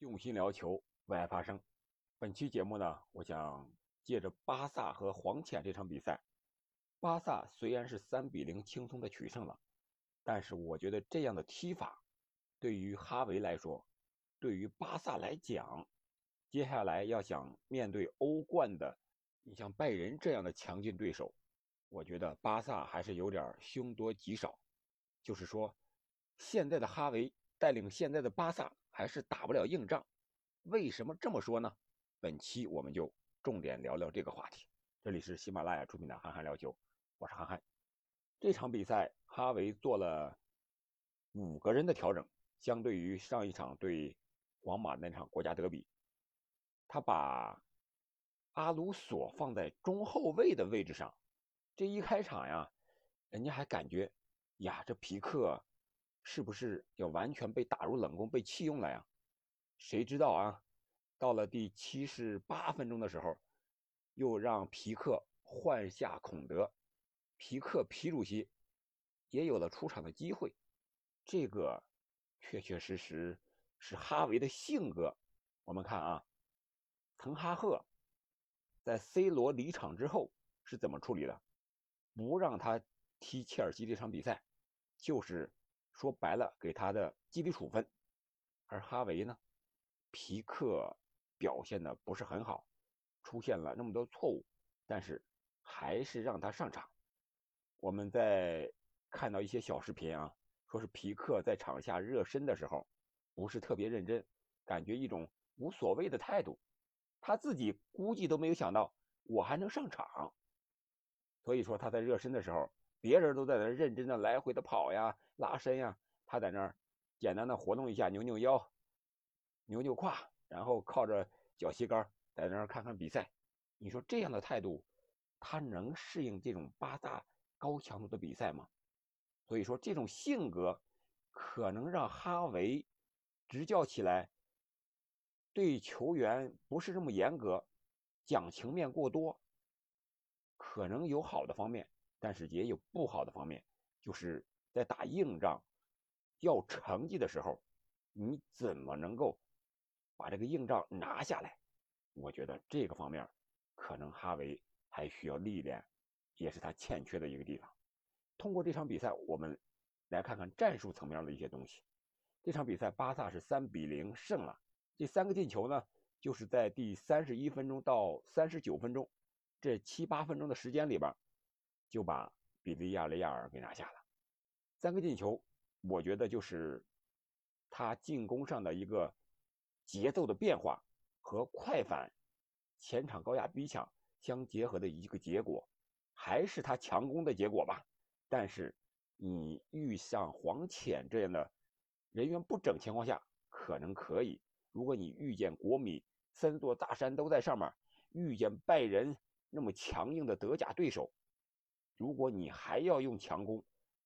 用心聊球，为爱发声。本期节目呢，我想借着巴萨和黄潜这场比赛，巴萨虽然是三比零轻松的取胜了，但是我觉得这样的踢法，对于哈维来说，对于巴萨来讲，接下来要想面对欧冠的，你像拜仁这样的强劲对手，我觉得巴萨还是有点凶多吉少。就是说，现在的哈维带领现在的巴萨。还是打不了硬仗，为什么这么说呢？本期我们就重点聊聊这个话题。这里是喜马拉雅出品的《憨憨聊球》，我是憨憨。这场比赛，哈维做了五个人的调整，相对于上一场对皇马那场国家德比，他把阿鲁索放在中后卫的位置上。这一开场呀，人家还感觉呀，这皮克。是不是要完全被打入冷宫、被弃用了呀？谁知道啊？到了第七十八分钟的时候，又让皮克换下孔德，皮克皮主席也有了出场的机会。这个确确实实是哈维的性格。我们看啊，滕哈赫在 C 罗离场之后是怎么处理的？不让他踢切尔西这场比赛，就是。说白了，给他的纪律处分。而哈维呢，皮克表现的不是很好，出现了那么多错误，但是还是让他上场。我们在看到一些小视频啊，说是皮克在场下热身的时候不是特别认真，感觉一种无所谓的态度。他自己估计都没有想到我还能上场，所以说他在热身的时候。别人都在那认真的来回的跑呀、拉伸呀，他在那儿简单的活动一下，扭扭腰、扭扭胯，然后靠着脚膝盖在那儿看看比赛。你说这样的态度，他能适应这种八大高强度的比赛吗？所以说这种性格可能让哈维执教起来对球员不是这么严格，讲情面过多，可能有好的方面。但是也有不好的方面，就是在打硬仗、要成绩的时候，你怎么能够把这个硬仗拿下来？我觉得这个方面可能哈维还需要历练，也是他欠缺的一个地方。通过这场比赛，我们来看看战术层面的一些东西。这场比赛巴萨是三比零胜了，这三个进球呢，就是在第三十一分钟到三十九分钟这七八分钟的时间里边。就把比利亚雷亚尔给拿下了，三个进球，我觉得就是他进攻上的一个节奏的变化和快反、前场高压逼抢相结合的一个结果，还是他强攻的结果吧。但是你遇上黄潜这样的人员不整情况下，可能可以；如果你遇见国米三座大山都在上面，遇见拜仁那么强硬的德甲对手。如果你还要用强攻，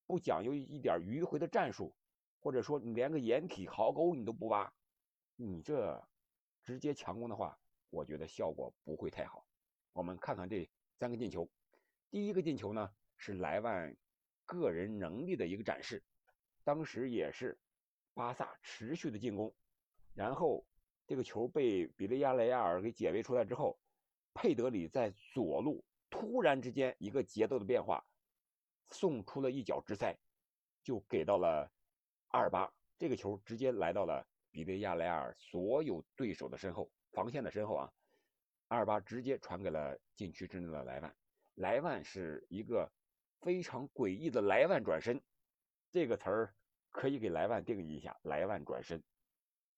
不讲究一点迂回的战术，或者说你连个掩体壕沟你都不挖，你这直接强攻的话，我觉得效果不会太好。我们看看这三个进球，第一个进球呢是莱万个人能力的一个展示，当时也是巴萨持续的进攻，然后这个球被比利亚雷亚尔给解围出来之后，佩德里在左路。突然之间，一个节奏的变化，送出了一脚直塞，就给到了阿尔巴。这个球直接来到了比利亚雷亚尔所有对手的身后，防线的身后啊。阿尔巴直接传给了禁区之内的莱万。莱万是一个非常诡异的莱万转身，这个词儿可以给莱万定义一下：莱万转身，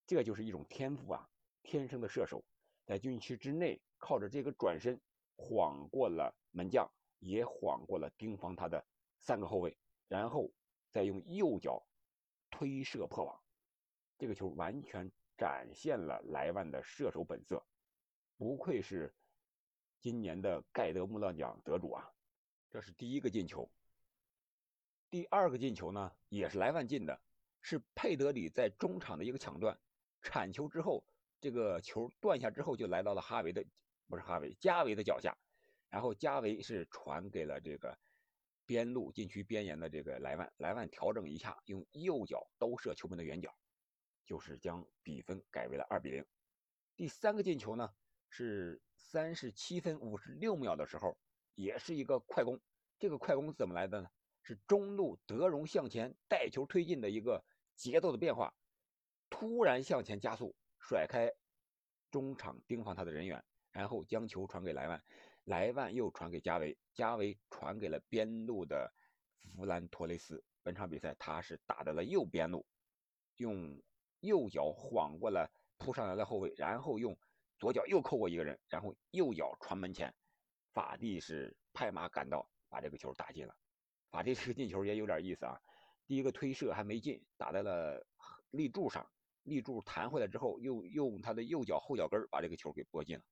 这就是一种天赋啊，天生的射手，在禁区之内靠着这个转身。晃过了门将，也晃过了盯防他的三个后卫，然后再用右脚推射破网。这个球完全展现了莱万的射手本色，不愧是今年的盖德穆勒奖得主啊！这是第一个进球。第二个进球呢，也是莱万进的，是佩德里在中场的一个抢断，铲球之后，这个球断下之后就来到了哈维的。不是哈维，加维的脚下，然后加维是传给了这个边路禁区边沿的这个莱万，莱万调整一下，用右脚兜射球门的远角，就是将比分改为了二比零。第三个进球呢是三十七分五十六秒的时候，也是一个快攻。这个快攻怎么来的呢？是中路德容向前带球推进的一个节奏的变化，突然向前加速，甩开中场盯防他的人员，然后将球传给莱万，莱万又传给加维，加维传给了边路的弗兰托雷斯。本场比赛他是打到了右边路，用右脚晃过了扑上来的后卫，然后用左脚又扣过一个人，然后右脚传门前，法蒂是拍马赶到，把这个球打进了。法蒂这个进球也有点意思啊，第一个推射还没进，打在了立柱上，立柱弹回来之后，又用他的右脚后脚跟把这个球给拨进了，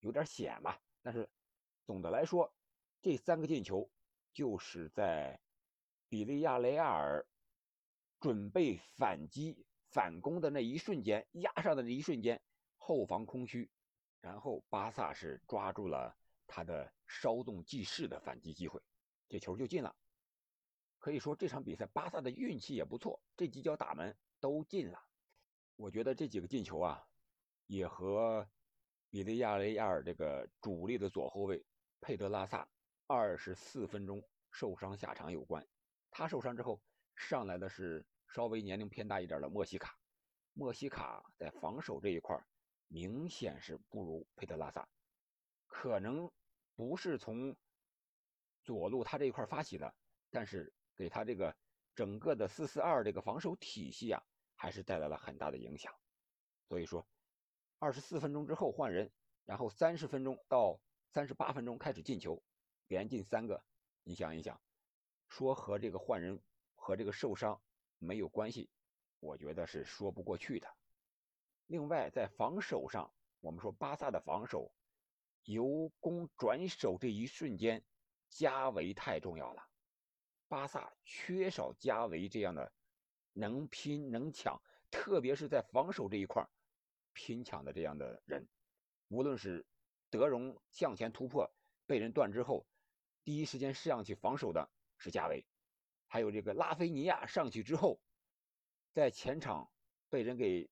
有点险吧。但是总的来说，这三个进球就是在比利亚雷亚尔准备反击反攻的那一瞬间，压上的那一瞬间，后防空虚，然后巴萨是抓住了他的稍纵即逝的反击机会，这球就进了。可以说这场比赛巴萨的运气也不错，这几脚打门都进了。我觉得这几个进球啊，也和比利亚雷亚尔这个主力的左后卫佩德拉萨二十四分钟受伤下场有关。他受伤之后上来的是稍微年龄偏大一点的莫西卡，莫西卡在防守这一块明显是不如佩德拉萨，可能不是从左路他这一块发起的，但是。给他这个整个的四四二这个防守体系啊，还是带来了很大的影响。所以说，二十四分钟之后换人，然后三十分钟到三十八分钟开始进球，连进三个。你想一想，说和这个换人和这个受伤没有关系，我觉得是说不过去的。另外，在防守上，我们说巴萨的防守由攻转守这一瞬间，加维太重要了。巴萨缺少加维这样的能拼能抢，特别是在防守这一块拼抢的这样的人。无论是德容向前突破被人断之后，第一时间上去防守的是加维，还有这个拉菲尼亚上去之后，在前场被人给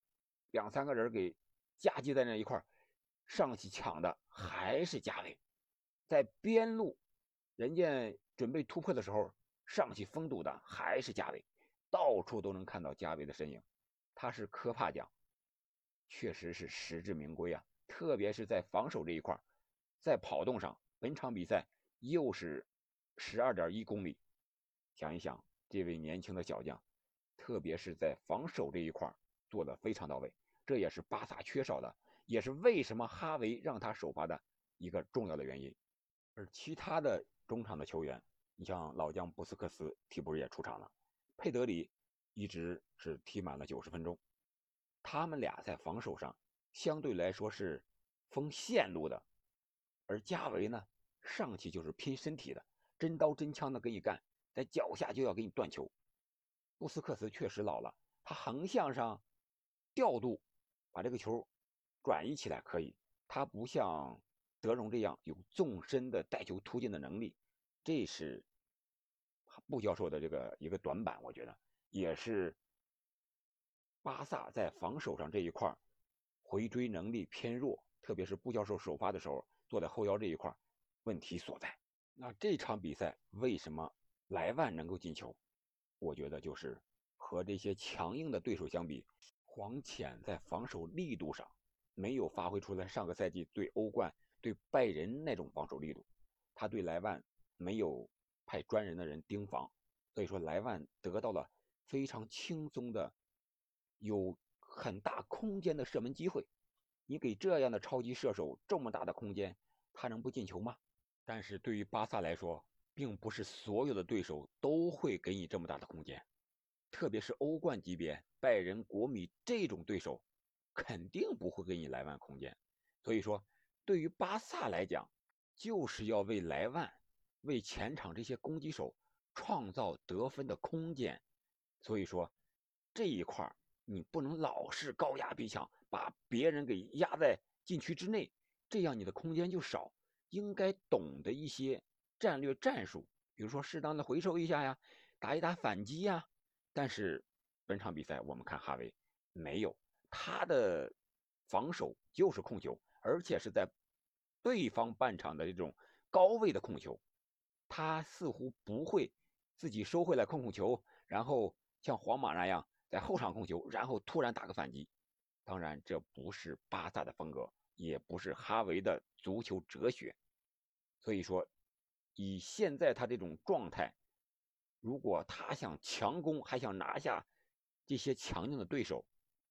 两三个人给夹击在那一块上去抢的还是加维。在边路，人家准备突破的时候。上去封堵的还是加维，到处都能看到加维的身影。他是科帕奖，确实是实至名归啊！特别是在防守这一块，在跑动上，本场比赛又是十二点一公里。想一想，这位年轻的小将，特别是在防守这一块做的非常到位，这也是巴萨缺少的，也是为什么哈维让他首发的一个重要的原因。而其他的中场的球员。你像老将布斯克斯替补也出场了，佩德里一直是踢满了九十分钟，他们俩在防守上相对来说是封线路的，而加维呢上去就是拼身体的，真刀真枪的给你干，在脚下就要给你断球。布斯克斯确实老了，他横向上调度把这个球转移起来可以，他不像德容这样有纵深的带球突进的能力，这是。布教授的这个一个短板，我觉得也是巴萨在防守上这一块儿回追能力偏弱，特别是布教授首发的时候坐在后腰这一块问题所在。那这场比赛为什么莱万能够进球？我觉得就是和这些强硬的对手相比，黄潜在防守力度上没有发挥出来上个赛季对欧冠对拜仁那种防守力度，他对莱万没有。派专人的人盯防，所以说莱万得到了非常轻松的、有很大空间的射门机会。你给这样的超级射手这么大的空间，他能不进球吗？但是对于巴萨来说，并不是所有的对手都会给你这么大的空间，特别是欧冠级别拜仁、国米这种对手，肯定不会给你莱万空间。所以说，对于巴萨来讲，就是要为莱万。为前场这些攻击手创造得分的空间，所以说这一块儿你不能老是高压逼抢，把别人给压在禁区之内，这样你的空间就少。应该懂得一些战略战术，比如说适当的回收一下呀，打一打反击呀。但是本场比赛我们看哈维没有，他的防守就是控球，而且是在对方半场的这种高位的控球，他似乎不会自己收回来控控球，然后像皇马那样在后场控球，然后突然打个反击。当然，这不是巴萨的风格，也不是哈维的足球哲学。所以说，以现在他这种状态，如果他想强攻，还想拿下这些强硬的对手。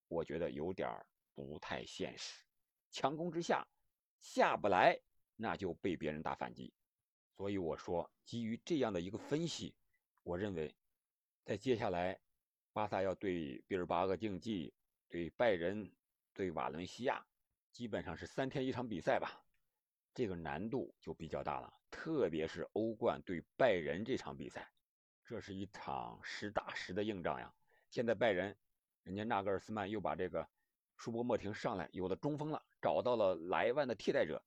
我觉得有点不太现实，强攻之下下不来，那就被别人打反击。所以我说，基于这样的一个分析，我认为，在接下来，巴萨要对毕尔巴鄂竞技、对拜仁、对瓦伦西亚，基本上是三天一场比赛吧，这个难度就比较大了。特别是欧冠对拜仁这场比赛，这是一场实打实的硬仗呀。现在拜仁。人家纳格尔斯曼又把这个舒波莫廷上来，有了中锋了，找到了莱万的替代者，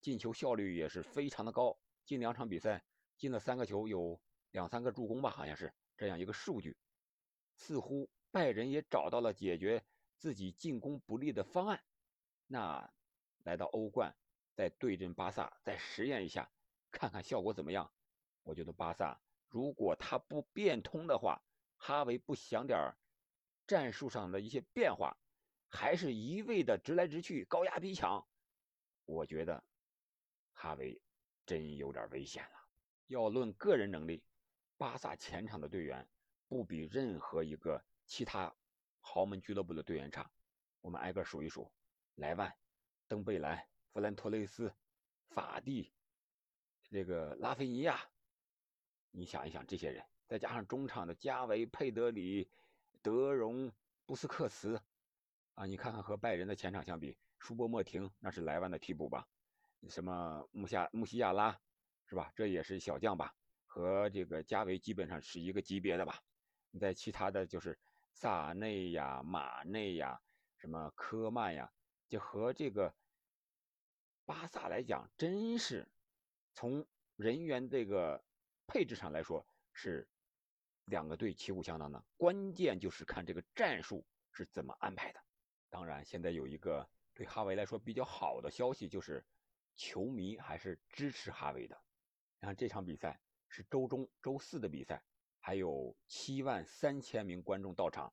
进球效率也是非常的高。近两场比赛进了三个球，有两三个助攻吧，好像是这样一个数据。似乎拜仁也找到了解决自己进攻不利的方案。那来到欧冠再对阵巴萨，再实验一下，看看效果怎么样？我觉得巴萨如果他不变通的话，哈维不想点。战术上的一些变化，还是一味的直来直去、高压逼抢，我觉得哈维真有点危险了。要论个人能力，巴萨前场的队员不比任何一个其他豪门俱乐部的队员差。我们挨个数一数：莱万、登贝莱、弗兰托雷斯、法蒂、这个拉菲尼亚，你想一想这些人，再加上中场的加维、佩德里。德容、布斯克茨，啊，你看看和拜仁的前场相比，舒波莫廷那是莱万的替补吧？什么穆夏穆西亚拉，是吧？这也是小将吧？和这个加维基本上是一个级别的吧？在其他的就是萨内呀、马内呀、什么科曼呀，就和这个巴萨来讲，真是从人员这个配置上来说是。两个队旗鼓相当的，关键就是看这个战术是怎么安排的。当然，现在有一个对哈维来说比较好的消息，就是球迷还是支持哈维的。你看这场比赛是周中、周四的比赛，还有七万三千名观众到场，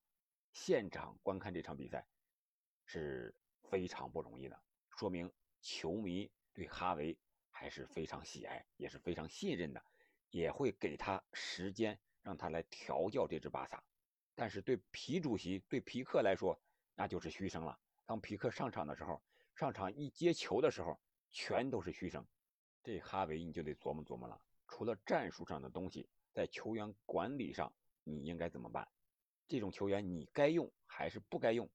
现场观看这场比赛是非常不容易的，说明球迷对哈维还是非常喜爱，也是非常信任的，也会给他时间。让他来调教这支巴萨，但是对皮主席、对皮克来说，那就是嘘声了。当皮克上场的时候，上场一接球的时候，全都是嘘声。这哈维你就得琢磨琢磨了。除了战术上的东西，在球员管理上，你应该怎么办？这种球员你该用还是不该用？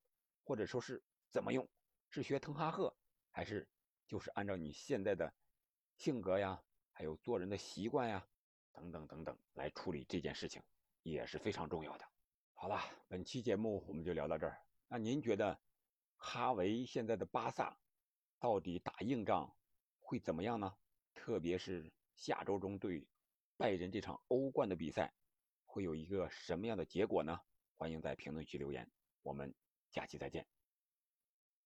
或者说是怎么用？是学滕哈赫，还是就是按照你现在的性格呀，还有做人的习惯呀？等等等等，来处理这件事情也是非常重要的。好了，本期节目我们就聊到这儿。那您觉得哈维现在的巴萨到底打硬仗会怎么样呢？特别是下周中对拜仁这场欧冠的比赛，会有一个什么样的结果呢？欢迎在评论区留言。我们下期再见。